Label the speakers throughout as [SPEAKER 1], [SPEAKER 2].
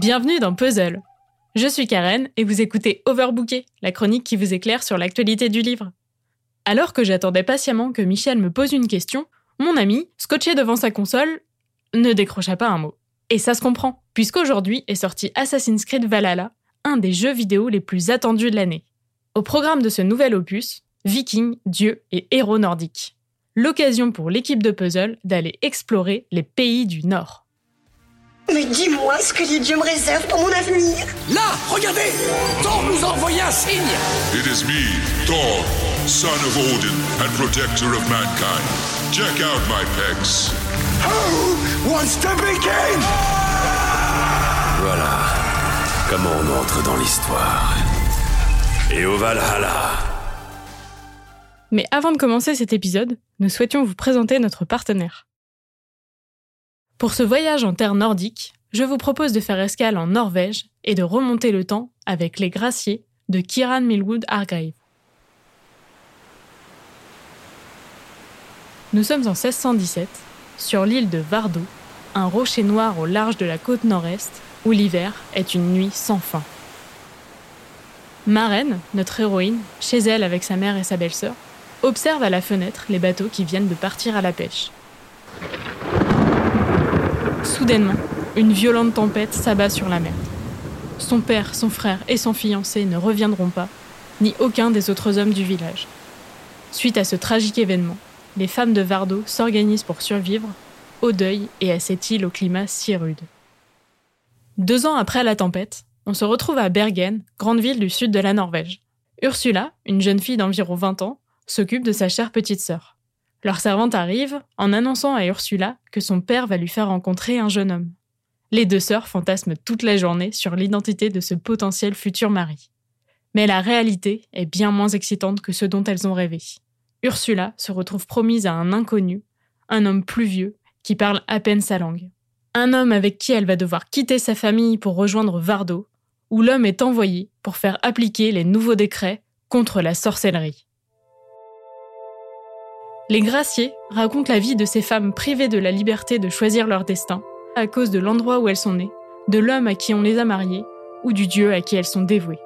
[SPEAKER 1] Bienvenue dans Puzzle. Je suis Karen et vous écoutez Overbooké, la chronique qui vous éclaire sur l'actualité du livre. Alors que j'attendais patiemment que Michel me pose une question, mon ami, scotché devant sa console, ne décrocha pas un mot. Et ça se comprend, puisqu'aujourd'hui est sorti Assassin's Creed Valhalla, un des jeux vidéo les plus attendus de l'année. Au programme de ce nouvel opus, vikings, dieux et héros nordiques. L'occasion pour l'équipe de puzzle d'aller explorer les pays du Nord.
[SPEAKER 2] Mais dis-moi ce que les dieux me réservent pour mon avenir.
[SPEAKER 3] Là, regardez Thor nous a envoyé un signe
[SPEAKER 4] It is me, Thor, son of Odin and protector of mankind. Check out my pecs.
[SPEAKER 3] Who wants to begin
[SPEAKER 5] Voilà comment on entre dans l'histoire. Et au Valhalla.
[SPEAKER 1] Mais avant de commencer cet épisode, nous souhaitions vous présenter notre partenaire. Pour ce voyage en terre nordique, je vous propose de faire escale en Norvège et de remonter le temps avec les graciers de Kiran Milwood Argrave. Nous sommes en 1617, sur l'île de Vardo, un rocher noir au large de la côte nord-est, où l'hiver est une nuit sans fin. Maren, notre héroïne, chez elle avec sa mère et sa belle-sœur, observe à la fenêtre les bateaux qui viennent de partir à la pêche. Soudainement, une violente tempête s'abat sur la mer. Son père, son frère et son fiancé ne reviendront pas, ni aucun des autres hommes du village. Suite à ce tragique événement, les femmes de Vardo s'organisent pour survivre, au deuil et à cette île au climat si rude. Deux ans après la tempête, on se retrouve à Bergen, grande ville du sud de la Norvège. Ursula, une jeune fille d'environ 20 ans, s'occupe de sa chère petite sœur. Leur servante arrive en annonçant à Ursula que son père va lui faire rencontrer un jeune homme. Les deux sœurs fantasment toute la journée sur l'identité de ce potentiel futur mari. Mais la réalité est bien moins excitante que ce dont elles ont rêvé. Ursula se retrouve promise à un inconnu, un homme plus vieux, qui parle à peine sa langue. Un homme avec qui elle va devoir quitter sa famille pour rejoindre Vardo, où l'homme est envoyé pour faire appliquer les nouveaux décrets contre la sorcellerie. Les Graciers racontent la vie de ces femmes privées de la liberté de choisir leur destin à cause de l'endroit où elles sont nées, de l'homme à qui on les a mariées ou du Dieu à qui elles sont dévouées.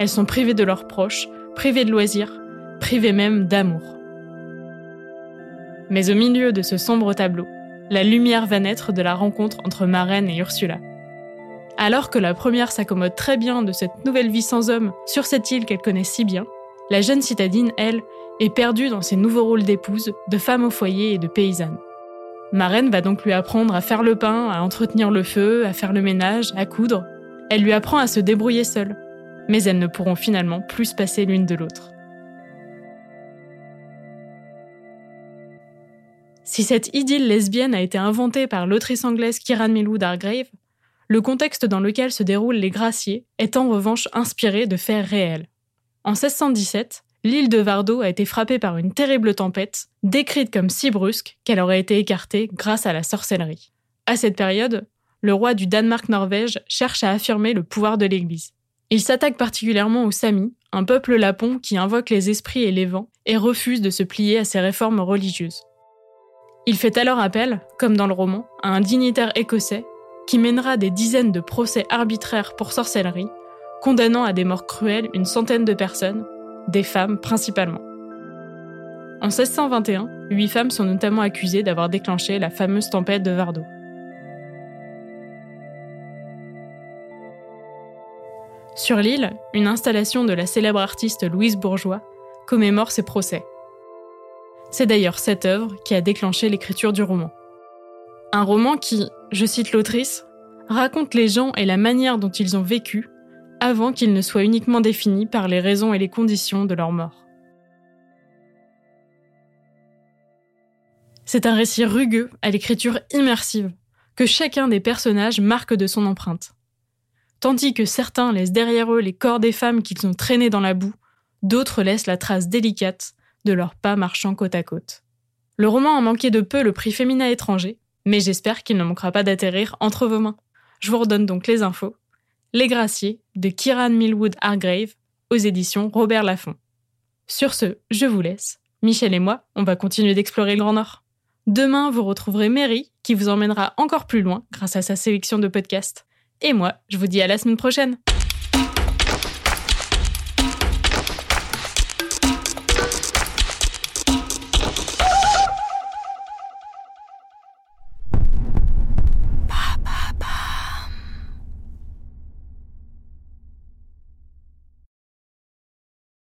[SPEAKER 1] Elles sont privées de leurs proches, privées de loisirs, privées même d'amour. Mais au milieu de ce sombre tableau, la lumière va naître de la rencontre entre Marraine et Ursula. Alors que la première s'accommode très bien de cette nouvelle vie sans homme sur cette île qu'elle connaît si bien, la jeune citadine, elle, est perdue dans ses nouveaux rôles d'épouse, de femme au foyer et de paysanne. Marraine va donc lui apprendre à faire le pain, à entretenir le feu, à faire le ménage, à coudre. Elle lui apprend à se débrouiller seule. Mais elles ne pourront finalement plus se passer l'une de l'autre. Si cette idylle lesbienne a été inventée par l'autrice anglaise Kiran Milwood Argrave, le contexte dans lequel se déroulent les graciers est en revanche inspiré de faits réels. En 1617, l'île de Vardo a été frappée par une terrible tempête, décrite comme si brusque qu'elle aurait été écartée grâce à la sorcellerie. À cette période, le roi du Danemark-Norvège cherche à affirmer le pouvoir de l'Église. Il s'attaque particulièrement aux Samis, un peuple lapon qui invoque les esprits et les vents et refuse de se plier à ses réformes religieuses. Il fait alors appel, comme dans le roman, à un dignitaire écossais qui mènera des dizaines de procès arbitraires pour sorcellerie, condamnant à des morts cruelles une centaine de personnes des femmes principalement. En 1621, huit femmes sont notamment accusées d'avoir déclenché la fameuse tempête de Vardo. Sur l'île, une installation de la célèbre artiste Louise Bourgeois commémore ses procès. C'est d'ailleurs cette œuvre qui a déclenché l'écriture du roman. Un roman qui, je cite l'autrice, raconte les gens et la manière dont ils ont vécu avant qu'ils ne soient uniquement définis par les raisons et les conditions de leur mort. C'est un récit rugueux à l'écriture immersive, que chacun des personnages marque de son empreinte. Tandis que certains laissent derrière eux les corps des femmes qu'ils ont traînées dans la boue, d'autres laissent la trace délicate de leurs pas marchant côte à côte. Le roman a manqué de peu le prix féminin étranger, mais j'espère qu'il ne manquera pas d'atterrir entre vos mains. Je vous redonne donc les infos les Graciers de Kiran Millwood Hargrave aux éditions Robert Laffont. Sur ce, je vous laisse. Michel et moi, on va continuer d'explorer le Grand Nord. Demain, vous retrouverez Mary qui vous emmènera encore plus loin grâce à sa sélection de podcasts. Et moi, je vous dis à la semaine prochaine.